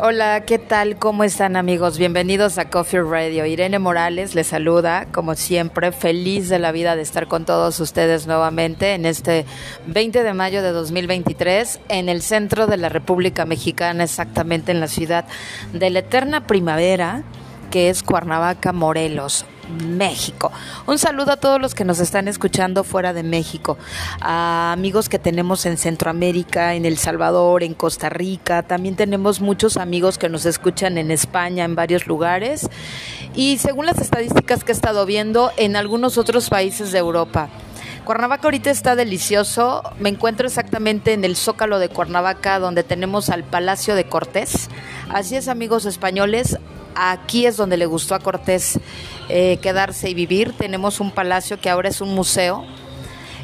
Hola, ¿qué tal? ¿Cómo están amigos? Bienvenidos a Coffee Radio. Irene Morales les saluda, como siempre, feliz de la vida de estar con todos ustedes nuevamente en este 20 de mayo de 2023 en el centro de la República Mexicana, exactamente en la ciudad de la eterna primavera, que es Cuernavaca, Morelos. México. Un saludo a todos los que nos están escuchando fuera de México, a amigos que tenemos en Centroamérica, en El Salvador, en Costa Rica, también tenemos muchos amigos que nos escuchan en España, en varios lugares, y según las estadísticas que he estado viendo, en algunos otros países de Europa. Cuernavaca ahorita está delicioso. Me encuentro exactamente en el Zócalo de Cuernavaca, donde tenemos al Palacio de Cortés. Así es, amigos españoles, aquí es donde le gustó a Cortés eh, quedarse y vivir. Tenemos un palacio que ahora es un museo.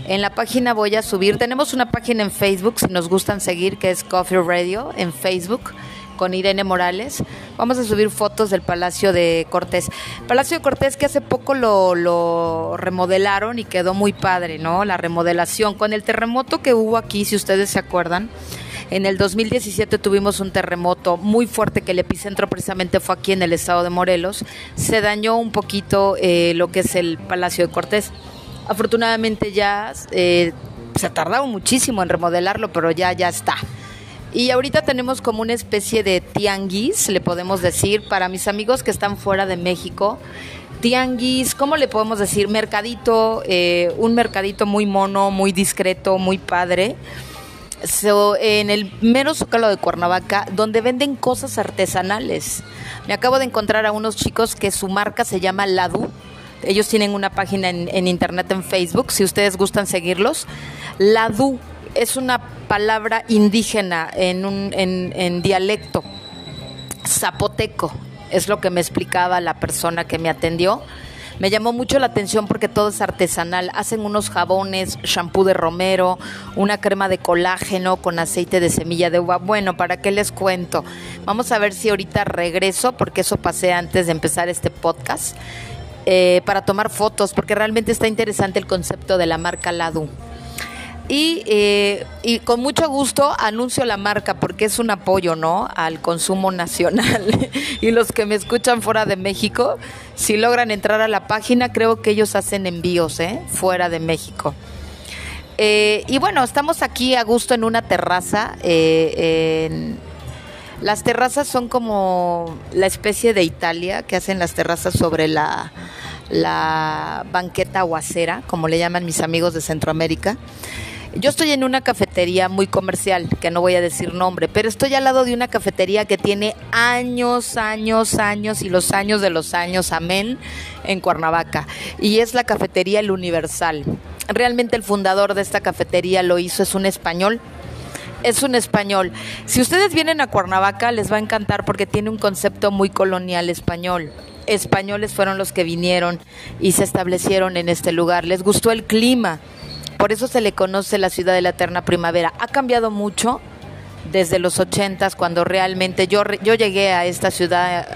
En la página voy a subir, tenemos una página en Facebook, si nos gustan seguir, que es Coffee Radio en Facebook con Irene Morales. Vamos a subir fotos del Palacio de Cortés. Palacio de Cortés que hace poco lo, lo, remodelaron y quedó muy padre, ¿no? La remodelación. Con el terremoto que hubo aquí, si ustedes se acuerdan, en el 2017 tuvimos un terremoto muy fuerte que el epicentro precisamente fue aquí en el estado de Morelos. Se dañó un poquito eh, lo que es el Palacio de Cortés. Afortunadamente ya eh, se ha tardado muchísimo en remodelarlo, pero ya, ya está. Y ahorita tenemos como una especie de tianguis, le podemos decir, para mis amigos que están fuera de México. Tianguis, ¿cómo le podemos decir? Mercadito, eh, un mercadito muy mono, muy discreto, muy padre en el mero zócalo de Cuernavaca, donde venden cosas artesanales. Me acabo de encontrar a unos chicos que su marca se llama Ladu. Ellos tienen una página en, internet, en Facebook, si ustedes gustan seguirlos. Ladu es una palabra indígena en, un, en dialecto zapoteco, es lo que me explicaba la persona que me atendió me llamó mucho la atención porque todo es artesanal. Hacen unos jabones, shampoo de romero, una crema de colágeno con aceite de semilla de uva. Bueno, ¿para qué les cuento? Vamos a ver si ahorita regreso, porque eso pasé antes de empezar este podcast, eh, para tomar fotos, porque realmente está interesante el concepto de la marca Ladu. Y, eh, y, con mucho gusto anuncio la marca porque es un apoyo ¿no? al consumo nacional. y los que me escuchan fuera de México, si logran entrar a la página, creo que ellos hacen envíos ¿eh? fuera de México. Eh, y bueno, estamos aquí a gusto en una terraza. las terrazas son como la especie de Italia que hacen las terrazas sobre la, la banqueta aguacera, como le llaman mis amigos de Centroamérica. Yo estoy en una cafetería muy comercial, que no voy a decir nombre, pero estoy al lado de una cafetería que tiene años, años, años y los años de los años, amén, en Cuernavaca. Y es la cafetería El Universal. Realmente el fundador de esta cafetería lo hizo, es un español, es un español. Si ustedes vienen a Cuernavaca les va a encantar porque tiene un concepto muy colonial español. Españoles fueron los que vinieron y se establecieron en este lugar. Les gustó el clima por eso se le conoce la ciudad de la eterna primavera. Ha cambiado mucho desde los ochentas, cuando realmente yo, yo llegué a esta ciudad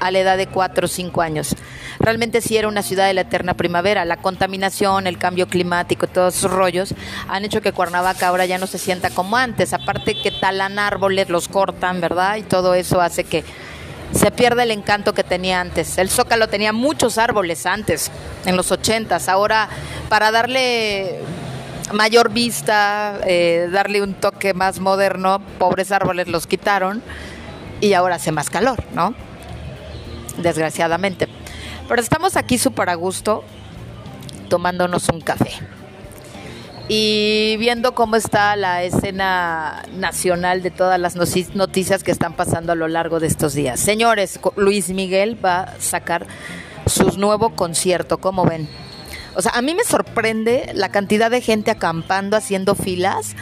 a la edad de cuatro o cinco años. Realmente sí era una ciudad de la eterna primavera. La contaminación, el cambio climático, todos esos rollos han hecho que Cuernavaca ahora ya no se sienta como antes. Aparte que talan árboles, los cortan, ¿verdad? Y todo eso hace que se pierda el encanto que tenía antes. El Zócalo tenía muchos árboles antes, en los ochentas. Ahora, para darle mayor vista, eh, darle un toque más moderno, pobres árboles los quitaron y ahora hace más calor, ¿no? Desgraciadamente. Pero estamos aquí súper a gusto tomándonos un café y viendo cómo está la escena nacional de todas las noticias que están pasando a lo largo de estos días. Señores, Luis Miguel va a sacar su nuevo concierto, ¿cómo ven? O sea, a mí me sorprende la cantidad de gente acampando, haciendo filas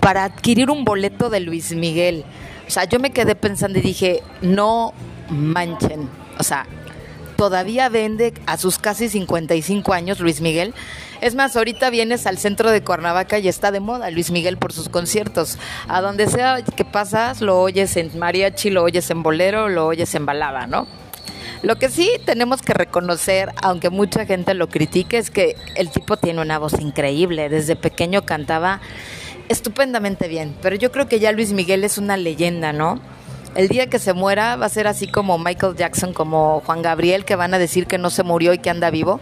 para adquirir un boleto de Luis Miguel. O sea, yo me quedé pensando y dije, no manchen. O sea, todavía vende a sus casi 55 años Luis Miguel. Es más, ahorita vienes al centro de Cuernavaca y está de moda Luis Miguel por sus conciertos. A donde sea que pasas, lo oyes en mariachi, lo oyes en bolero, lo oyes en balada, ¿no? Lo que sí tenemos que reconocer, aunque mucha gente lo critique, es que el tipo tiene una voz increíble. Desde pequeño cantaba estupendamente bien. Pero yo creo que ya Luis Miguel es una leyenda, ¿no? el día que se muera va a ser así como Michael Jackson, como Juan Gabriel, que van a decir que no se murió y que anda vivo.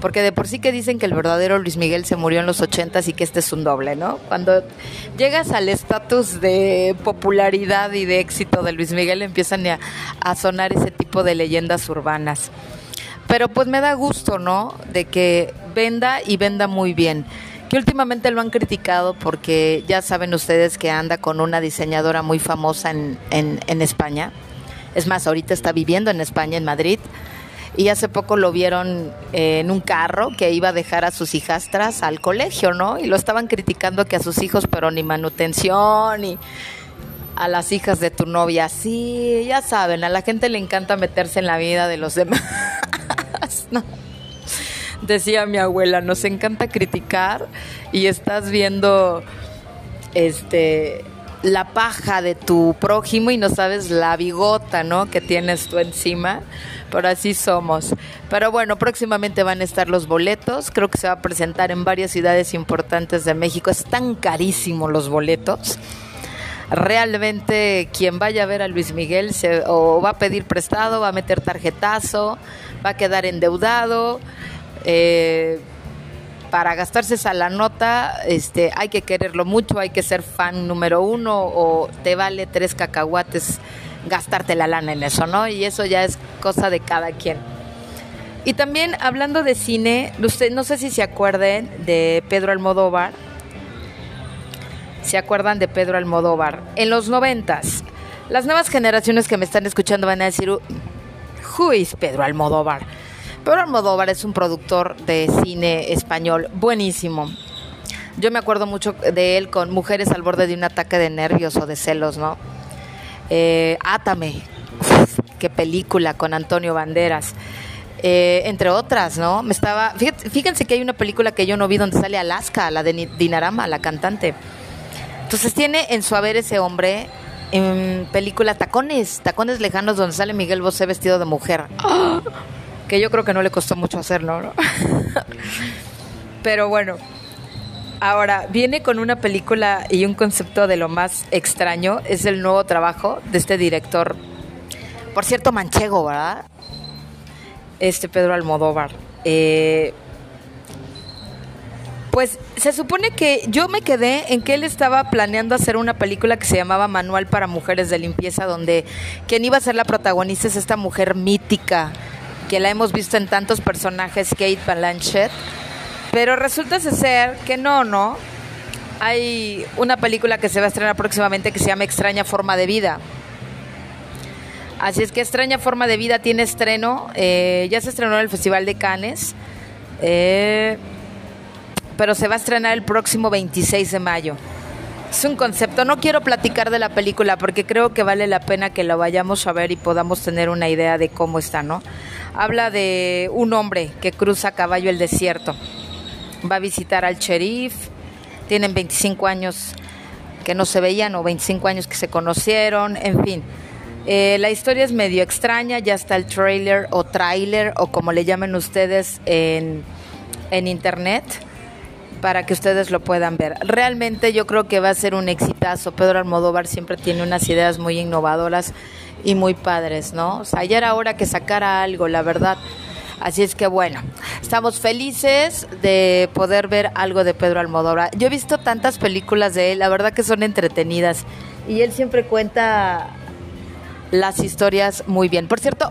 Porque de por sí que dicen que el verdadero Luis Miguel se murió en los ochentas y que este es un doble, ¿no? Cuando llegas al estatus de popularidad y de éxito de Luis Miguel empiezan a, sonar ese tipo de leyendas urbanas. Pero pues me da gusto, ¿no? De que venda y venda muy bien que últimamente lo han criticado porque ya saben ustedes que anda con una diseñadora muy famosa en, en, España. Es más, ahorita está viviendo en España, en Madrid. Y hace poco lo vieron eh, en un carro que iba a dejar a sus hijastras al colegio, ¿no? Y lo estaban criticando que a sus hijos, pero ni manutención, y a las hijas de tu novia. Sí, ya saben, a la gente le encanta meterse en la vida de los demás. ¿no? decía mi abuela, nos encanta criticar y estás viendo este la paja de tu prójimo y no sabes la bigota, ¿no? que tienes tú encima. Pero así somos. Pero bueno, próximamente van a estar los boletos. Creo que se va a presentar en varias ciudades importantes de México. Están carísimos los boletos realmente quien vaya a ver a Luis Miguel se, o va a pedir prestado, va a meter tarjetazo, va a quedar endeudado eh, para gastarse esa la nota, este, hay que quererlo mucho, hay que ser fan número uno o te vale tres cacahuates gastarte la lana en eso, ¿no? Y eso ya es cosa de cada quien. Y también hablando de cine, usted, no sé si se acuerden de Pedro Almodóvar. ¿Se acuerdan de Pedro Almodóvar? En los noventas, las nuevas generaciones que me están escuchando van a decir, ¿Who is Pedro Almodóvar? Pedro Almodóvar es un productor de cine español buenísimo. Yo me acuerdo mucho de él con Mujeres al borde de un ataque de nervios o de celos, ¿no? Eh, Átame, qué película con Antonio Banderas. Eh, entre otras, ¿no? Me estaba, fíjense que hay una película que yo no vi donde sale Alaska, la de Dinarama, la cantante. Entonces tiene en su haber ese hombre en película Tacones, Tacones Lejanos, donde sale Miguel Bosé vestido de mujer. ¡Ah! que yo creo que no le costó mucho hacerlo. Pero bueno, ahora viene con una película y un concepto de lo más extraño, es el nuevo trabajo de este director, por cierto, manchego, ¿verdad? Este Pedro Almodóvar. Eh, pues se supone que yo me quedé en que él estaba planeando hacer una película que se llamaba Manual para Mujeres de Limpieza, donde quien iba a ser la protagonista es esta mujer mítica que la hemos visto en tantos personajes, Kate Blanchett, pero resulta ser que no, ¿no? Hay una película que se va a estrenar próximamente que se llama Extraña Forma de Vida. Así es que Extraña Forma de Vida tiene estreno, eh, ya se estrenó en el Festival de Cannes, eh, pero se va a estrenar el próximo 26 de mayo. Es un concepto, no quiero platicar de la película porque creo que vale la pena que la vayamos a ver y podamos tener una idea de cómo está, ¿no? Habla de un hombre que cruza a caballo el desierto. Va a visitar al sheriff. Tienen 25 años que no se veían o 25 años que se conocieron. En fin. Eh, la historia es medio extraña. Ya está el trailer o trailer o como le llamen ustedes en, en internet para que ustedes lo puedan ver. Realmente yo creo que va a ser un exitazo. Pedro Almodóvar siempre tiene unas ideas muy innovadoras y muy padres, ¿no? O sea, ya era hora que sacara algo, la verdad. Así es que bueno, estamos felices de poder ver algo de Pedro Almodóvar. Yo he visto tantas películas de él, la verdad que son entretenidas y él siempre cuenta las historias muy bien. Por cierto,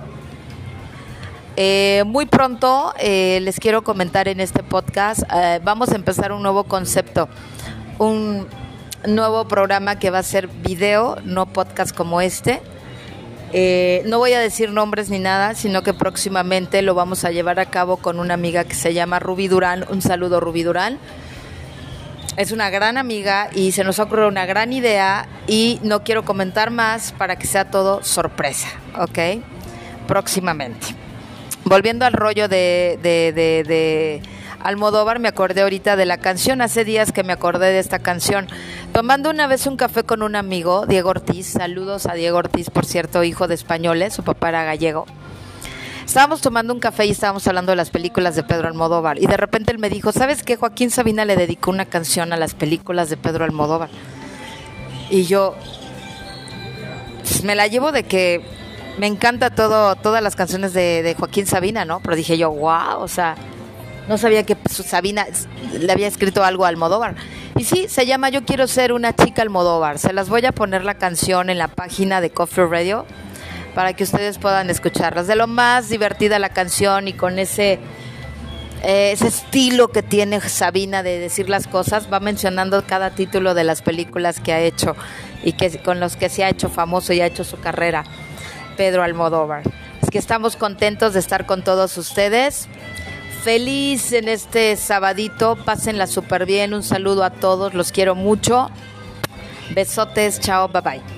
eh, muy pronto eh, les quiero comentar en este podcast, eh, vamos a empezar un nuevo concepto, un nuevo programa que va a ser video, no podcast como este eh, no voy a decir nombres ni nada, sino que próximamente lo vamos a llevar a cabo con una amiga que se llama Ruby Durán. Un saludo, Ruby Durán. Es una gran amiga y se nos ocurrió una gran idea y no quiero comentar más para que sea todo sorpresa, ¿ok? Próximamente. Volviendo al rollo de, de, de Almodóvar, me acordé ahorita de la canción, hace días que me acordé de esta canción. Tomando una vez un café con un amigo, Diego Ortiz, saludos a Diego Ortiz, por cierto, hijo de españoles, su papá era gallego. Estábamos tomando un café y estábamos hablando de las películas de Pedro Almodóvar. Y de repente él me dijo, ¿sabes qué? Joaquín Sabina le dedicó una canción a las películas de Pedro Almodóvar. Y yo, pues, me la llevo de que me encanta todo, todas las canciones de, de Joaquín Sabina, ¿no? Pero dije yo, wow, o sea, no sabía que Sabina le había escrito algo a Almodóvar. Y sí, se llama Yo quiero ser una chica Almodóvar. Se las voy a poner la canción en la página de Coffee Radio para que ustedes puedan escucharlas. De lo más divertida la canción y con ese, eh, ese estilo que tiene Sabina de decir las cosas, va mencionando cada título de las películas que ha hecho y que con los que se ha hecho famoso y ha hecho su carrera, Pedro Almodóvar. Es que estamos contentos de estar con todos ustedes. Feliz en este sabadito, pásenla súper bien, un saludo a todos, los quiero mucho. Besotes, chao, bye bye.